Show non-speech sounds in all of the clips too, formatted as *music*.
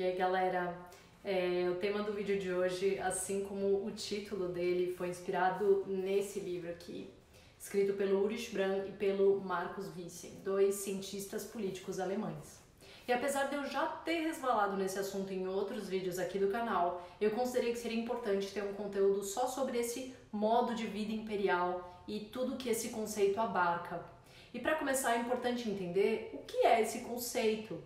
E aí, galera, é, o tema do vídeo de hoje, assim como o título dele, foi inspirado nesse livro aqui, escrito pelo Ulrich Brand e pelo Marcus Wissen, dois cientistas políticos alemães. E apesar de eu já ter resvalado nesse assunto em outros vídeos aqui do canal, eu considerei que seria importante ter um conteúdo só sobre esse modo de vida imperial e tudo que esse conceito abarca. E para começar, é importante entender o que é esse conceito.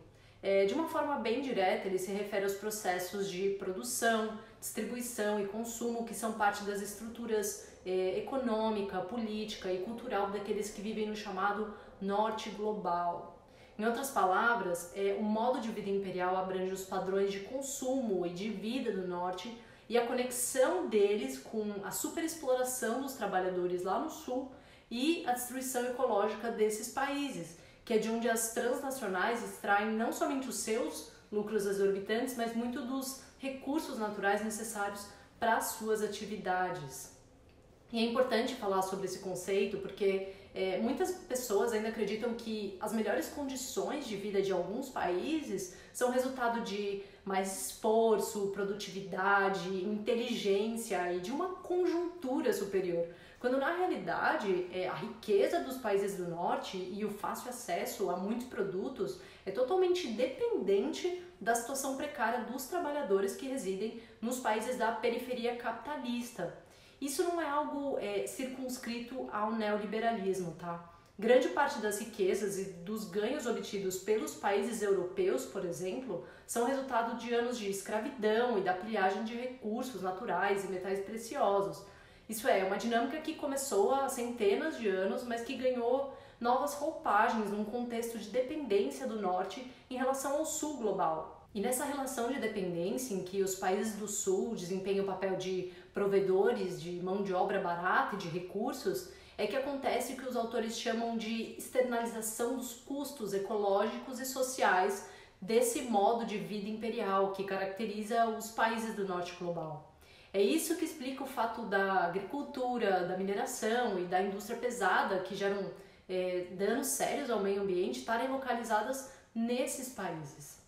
É, de uma forma bem direta, ele se refere aos processos de produção, distribuição e consumo que são parte das estruturas é, econômica, política e cultural daqueles que vivem no chamado Norte Global. Em outras palavras, é, o modo de vida imperial abrange os padrões de consumo e de vida do norte e a conexão deles com a superexploração dos trabalhadores lá no sul e a destruição ecológica desses países, que é de onde as transnacionais extraem não somente os seus lucros exorbitantes, mas muito dos recursos naturais necessários para as suas atividades. E é importante falar sobre esse conceito porque é, muitas pessoas ainda acreditam que as melhores condições de vida de alguns países são resultado de mais esforço, produtividade, inteligência e de uma conjuntura superior. Quando na realidade é, a riqueza dos países do norte e o fácil acesso a muitos produtos é totalmente dependente da situação precária dos trabalhadores que residem nos países da periferia capitalista. Isso não é algo é, circunscrito ao neoliberalismo, tá? Grande parte das riquezas e dos ganhos obtidos pelos países europeus, por exemplo, são resultado de anos de escravidão e da pilhagem de recursos naturais e metais preciosos. Isso é, uma dinâmica que começou há centenas de anos, mas que ganhou novas roupagens num contexto de dependência do norte em relação ao sul global. E nessa relação de dependência em que os países do sul desempenham o papel de provedores de mão de obra barata e de recursos, é que acontece o que os autores chamam de externalização dos custos ecológicos e sociais desse modo de vida imperial que caracteriza os países do norte global. É isso que explica o fato da agricultura, da mineração e da indústria pesada, que geram é, danos sérios ao meio ambiente, estarem localizadas nesses países.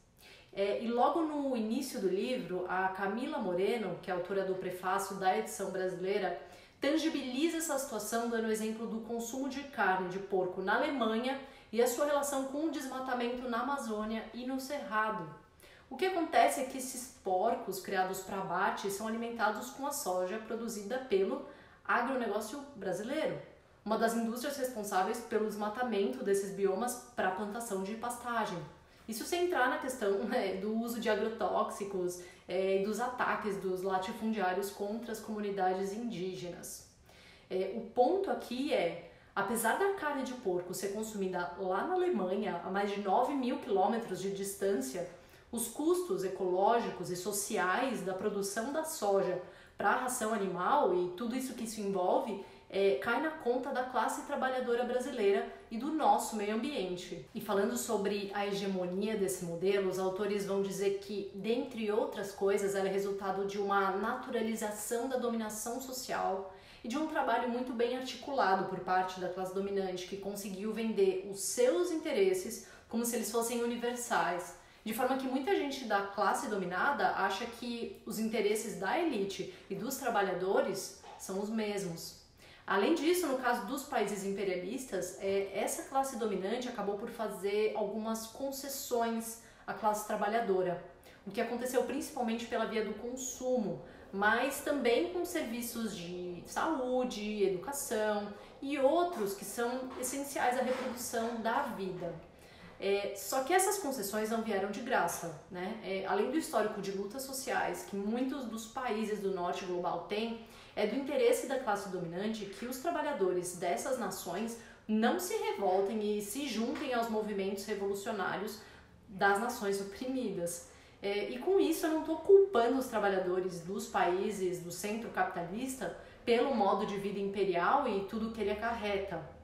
É, e logo no início do livro, a Camila Moreno, que é autora do prefácio da edição brasileira, tangibiliza essa situação dando o exemplo do consumo de carne de porco na Alemanha e a sua relação com o desmatamento na Amazônia e no Cerrado. O que acontece é que esses porcos criados para abate são alimentados com a soja produzida pelo agronegócio brasileiro, uma das indústrias responsáveis pelo desmatamento desses biomas para a plantação de pastagem. Isso sem entrar na questão *laughs* né, do uso de agrotóxicos é, e dos ataques dos latifundiários contra as comunidades indígenas. É, o ponto aqui é, apesar da carne de porco ser consumida lá na Alemanha, a mais de 9 mil quilômetros de distância, os custos ecológicos e sociais da produção da soja para a ração animal e tudo isso que isso envolve é, cai na conta da classe trabalhadora brasileira e do nosso meio ambiente. E falando sobre a hegemonia desse modelo, os autores vão dizer que, dentre outras coisas, ela é resultado de uma naturalização da dominação social e de um trabalho muito bem articulado por parte da classe dominante que conseguiu vender os seus interesses como se eles fossem universais. De forma que muita gente da classe dominada acha que os interesses da elite e dos trabalhadores são os mesmos. Além disso, no caso dos países imperialistas, é, essa classe dominante acabou por fazer algumas concessões à classe trabalhadora, o que aconteceu principalmente pela via do consumo, mas também com serviços de saúde, educação e outros que são essenciais à reprodução da vida. É, só que essas concessões não vieram de graça, né? É, além do histórico de lutas sociais que muitos dos países do norte global têm, é do interesse da classe dominante que os trabalhadores dessas nações não se revoltem e se juntem aos movimentos revolucionários das nações oprimidas. É, e com isso eu não estou culpando os trabalhadores dos países do centro capitalista pelo modo de vida imperial e tudo que ele acarreta.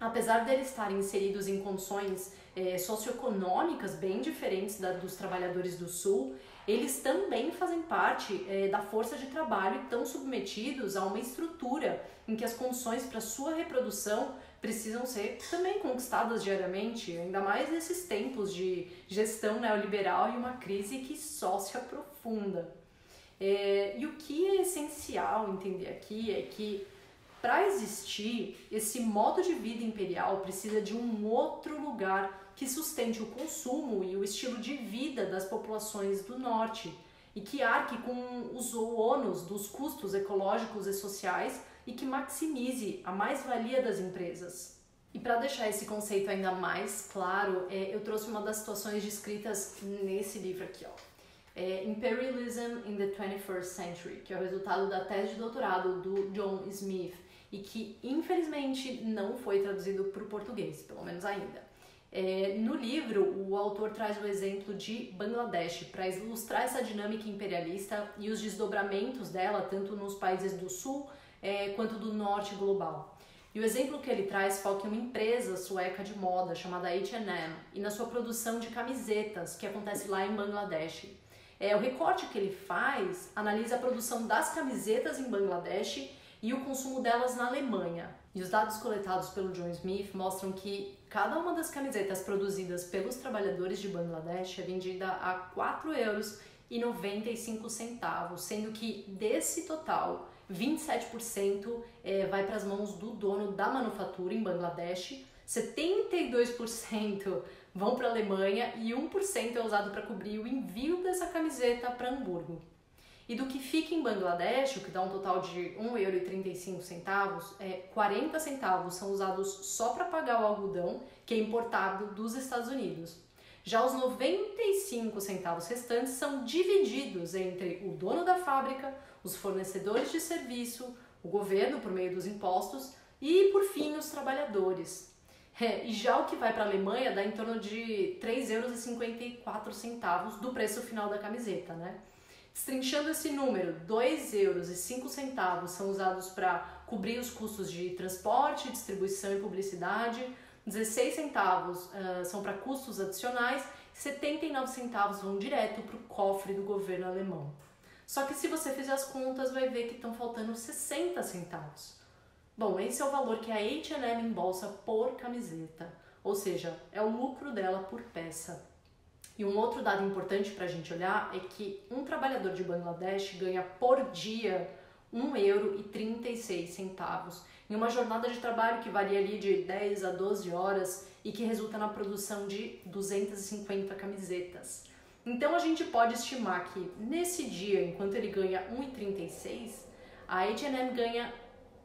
Apesar deles estarem inseridos em condições é, socioeconômicas bem diferentes da dos trabalhadores do Sul, eles também fazem parte é, da força de trabalho e estão submetidos a uma estrutura em que as condições para sua reprodução precisam ser também conquistadas diariamente, ainda mais nesses tempos de gestão neoliberal e uma crise que só se aprofunda. É, e o que é essencial entender aqui é que para existir, esse modo de vida imperial precisa de um outro lugar que sustente o consumo e o estilo de vida das populações do norte e que arque com os ônus dos custos ecológicos e sociais e que maximize a mais-valia das empresas. E para deixar esse conceito ainda mais claro, é, eu trouxe uma das situações descritas nesse livro aqui, ó. É Imperialism in the 21st Century, que é o resultado da tese de doutorado do John Smith e que infelizmente não foi traduzido para o português, pelo menos ainda. É, no livro, o autor traz o exemplo de Bangladesh para ilustrar essa dinâmica imperialista e os desdobramentos dela, tanto nos países do sul é, quanto do norte global. E o exemplo que ele traz foca em uma empresa sueca de moda chamada H&M e na sua produção de camisetas que acontece lá em Bangladesh. É, o recorte que ele faz analisa a produção das camisetas em Bangladesh e o consumo delas na Alemanha. E os dados coletados pelo John Smith mostram que cada uma das camisetas produzidas pelos trabalhadores de Bangladesh é vendida a 4 euros e 95 centavos, sendo que desse total 27% é, vai para as mãos do dono da manufatura em Bangladesh, 72% vão para a Alemanha e 1% é usado para cobrir o envio dessa camiseta para Hamburgo. E do que fica em Bangladesh, o que dá um total de 1,35€, é, 40 centavos são usados só para pagar o algodão que é importado dos Estados Unidos. Já os 95 centavos restantes são divididos entre o dono da fábrica, os fornecedores de serviço, o governo por meio dos impostos e, por fim, os trabalhadores. É, e já o que vai para a Alemanha dá em torno de 3,54 euros do preço final da camiseta, né? Destrinchando esse número, 2 euros e 5 centavos são usados para cobrir os custos de transporte, distribuição e publicidade, 16 centavos uh, são para custos adicionais, 79 centavos vão direto para o cofre do governo alemão. Só que se você fizer as contas, vai ver que estão faltando 60 centavos. Bom, esse é o valor que a H&M embolsa por camiseta, ou seja, é o lucro dela por peça. E um outro dado importante para a gente olhar é que um trabalhador de Bangladesh ganha por dia 1 euro 36 centavos em uma jornada de trabalho que varia ali de 10 a 12 horas e que resulta na produção de 250 camisetas. Então a gente pode estimar que nesse dia, enquanto ele ganha 1,36, a H&M ganha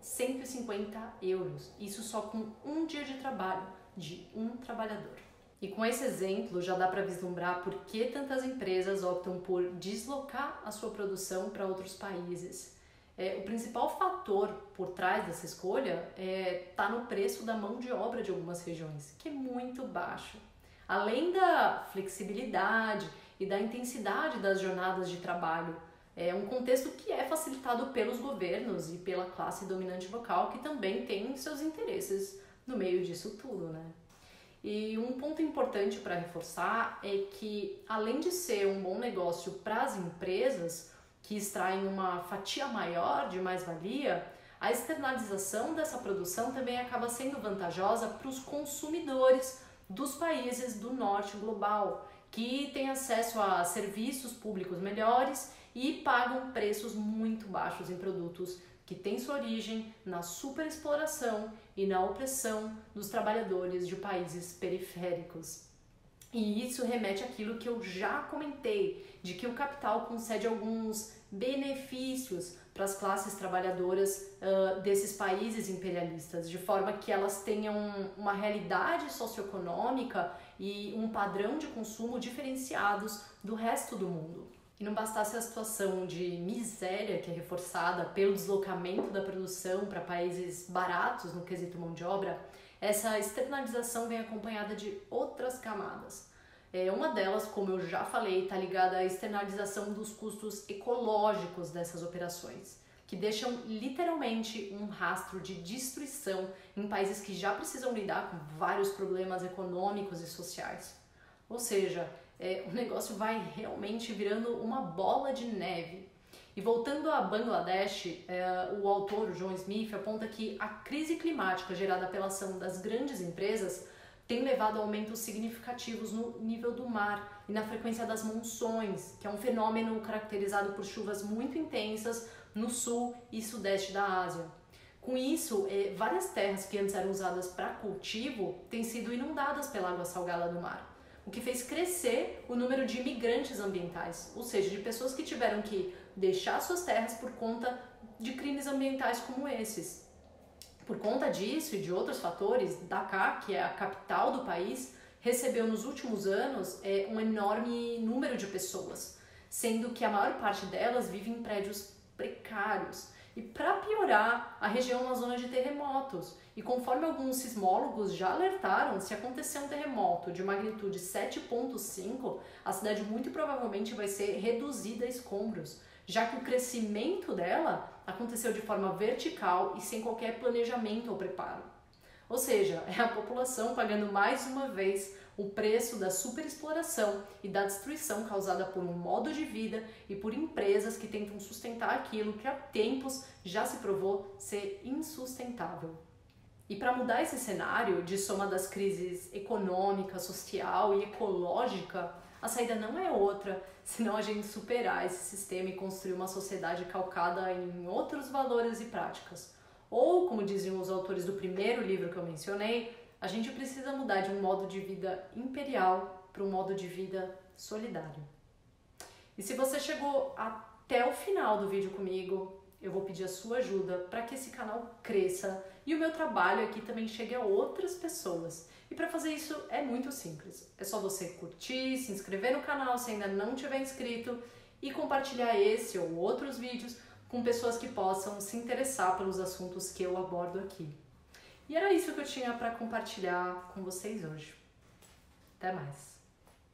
150 euros. Isso só com um dia de trabalho de um trabalhador. E com esse exemplo já dá para vislumbrar por que tantas empresas optam por deslocar a sua produção para outros países. É, o principal fator por trás dessa escolha está é, tá no preço da mão de obra de algumas regiões, que é muito baixo. Além da flexibilidade e da intensidade das jornadas de trabalho, é um contexto que é facilitado pelos governos e pela classe dominante local, que também tem seus interesses no meio disso tudo, né? E um ponto importante para reforçar é que, além de ser um bom negócio para as empresas, que extraem uma fatia maior de mais-valia, a externalização dessa produção também acaba sendo vantajosa para os consumidores dos países do norte global, que têm acesso a serviços públicos melhores e pagam preços muito baixos em produtos que têm sua origem na superexploração e na opressão dos trabalhadores de países periféricos. E isso remete àquilo que eu já comentei, de que o capital concede alguns benefícios para as classes trabalhadoras uh, desses países imperialistas, de forma que elas tenham uma realidade socioeconômica e um padrão de consumo diferenciados do resto do mundo. E não bastasse a situação de miséria que é reforçada pelo deslocamento da produção para países baratos no quesito mão de obra, essa externalização vem acompanhada de outras camadas. É, uma delas, como eu já falei, está ligada à externalização dos custos ecológicos dessas operações, que deixam literalmente um rastro de destruição em países que já precisam lidar com vários problemas econômicos e sociais. Ou seja, é, o negócio vai realmente virando uma bola de neve. E voltando a Bangladesh, é, o autor, John Smith, aponta que a crise climática gerada pela ação das grandes empresas tem levado a aumentos significativos no nível do mar e na frequência das monções, que é um fenômeno caracterizado por chuvas muito intensas no sul e sudeste da Ásia. Com isso, eh, várias terras que antes eram usadas para cultivo têm sido inundadas pela água salgada do mar, o que fez crescer o número de imigrantes ambientais, ou seja, de pessoas que tiveram que deixar suas terras por conta de crimes ambientais como esses. Por conta disso e de outros fatores, Dakar, que é a capital do país, recebeu nos últimos anos é, um enorme número de pessoas, sendo que a maior parte delas vive em prédios precários e para piorar, a região é uma zona de terremotos. E conforme alguns sismólogos já alertaram, se acontecer um terremoto de magnitude 7.5, a cidade muito provavelmente vai ser reduzida a escombros, já que o crescimento dela aconteceu de forma vertical e sem qualquer planejamento ou preparo. Ou seja, é a população pagando mais uma vez o preço da superexploração e da destruição causada por um modo de vida e por empresas que tentam sustentar aquilo que há tempos já se provou ser insustentável. E para mudar esse cenário de soma das crises econômica, social e ecológica, a saída não é outra senão a gente superar esse sistema e construir uma sociedade calcada em outros valores e práticas. Ou, como diziam os autores do primeiro livro que eu mencionei, a gente precisa mudar de um modo de vida imperial para um modo de vida solidário. E se você chegou até o final do vídeo comigo, eu vou pedir a sua ajuda para que esse canal cresça e o meu trabalho aqui também chegue a outras pessoas. E para fazer isso é muito simples. É só você curtir, se inscrever no canal se ainda não tiver inscrito e compartilhar esse ou outros vídeos com pessoas que possam se interessar pelos assuntos que eu abordo aqui. E era isso que eu tinha para compartilhar com vocês hoje. Até mais!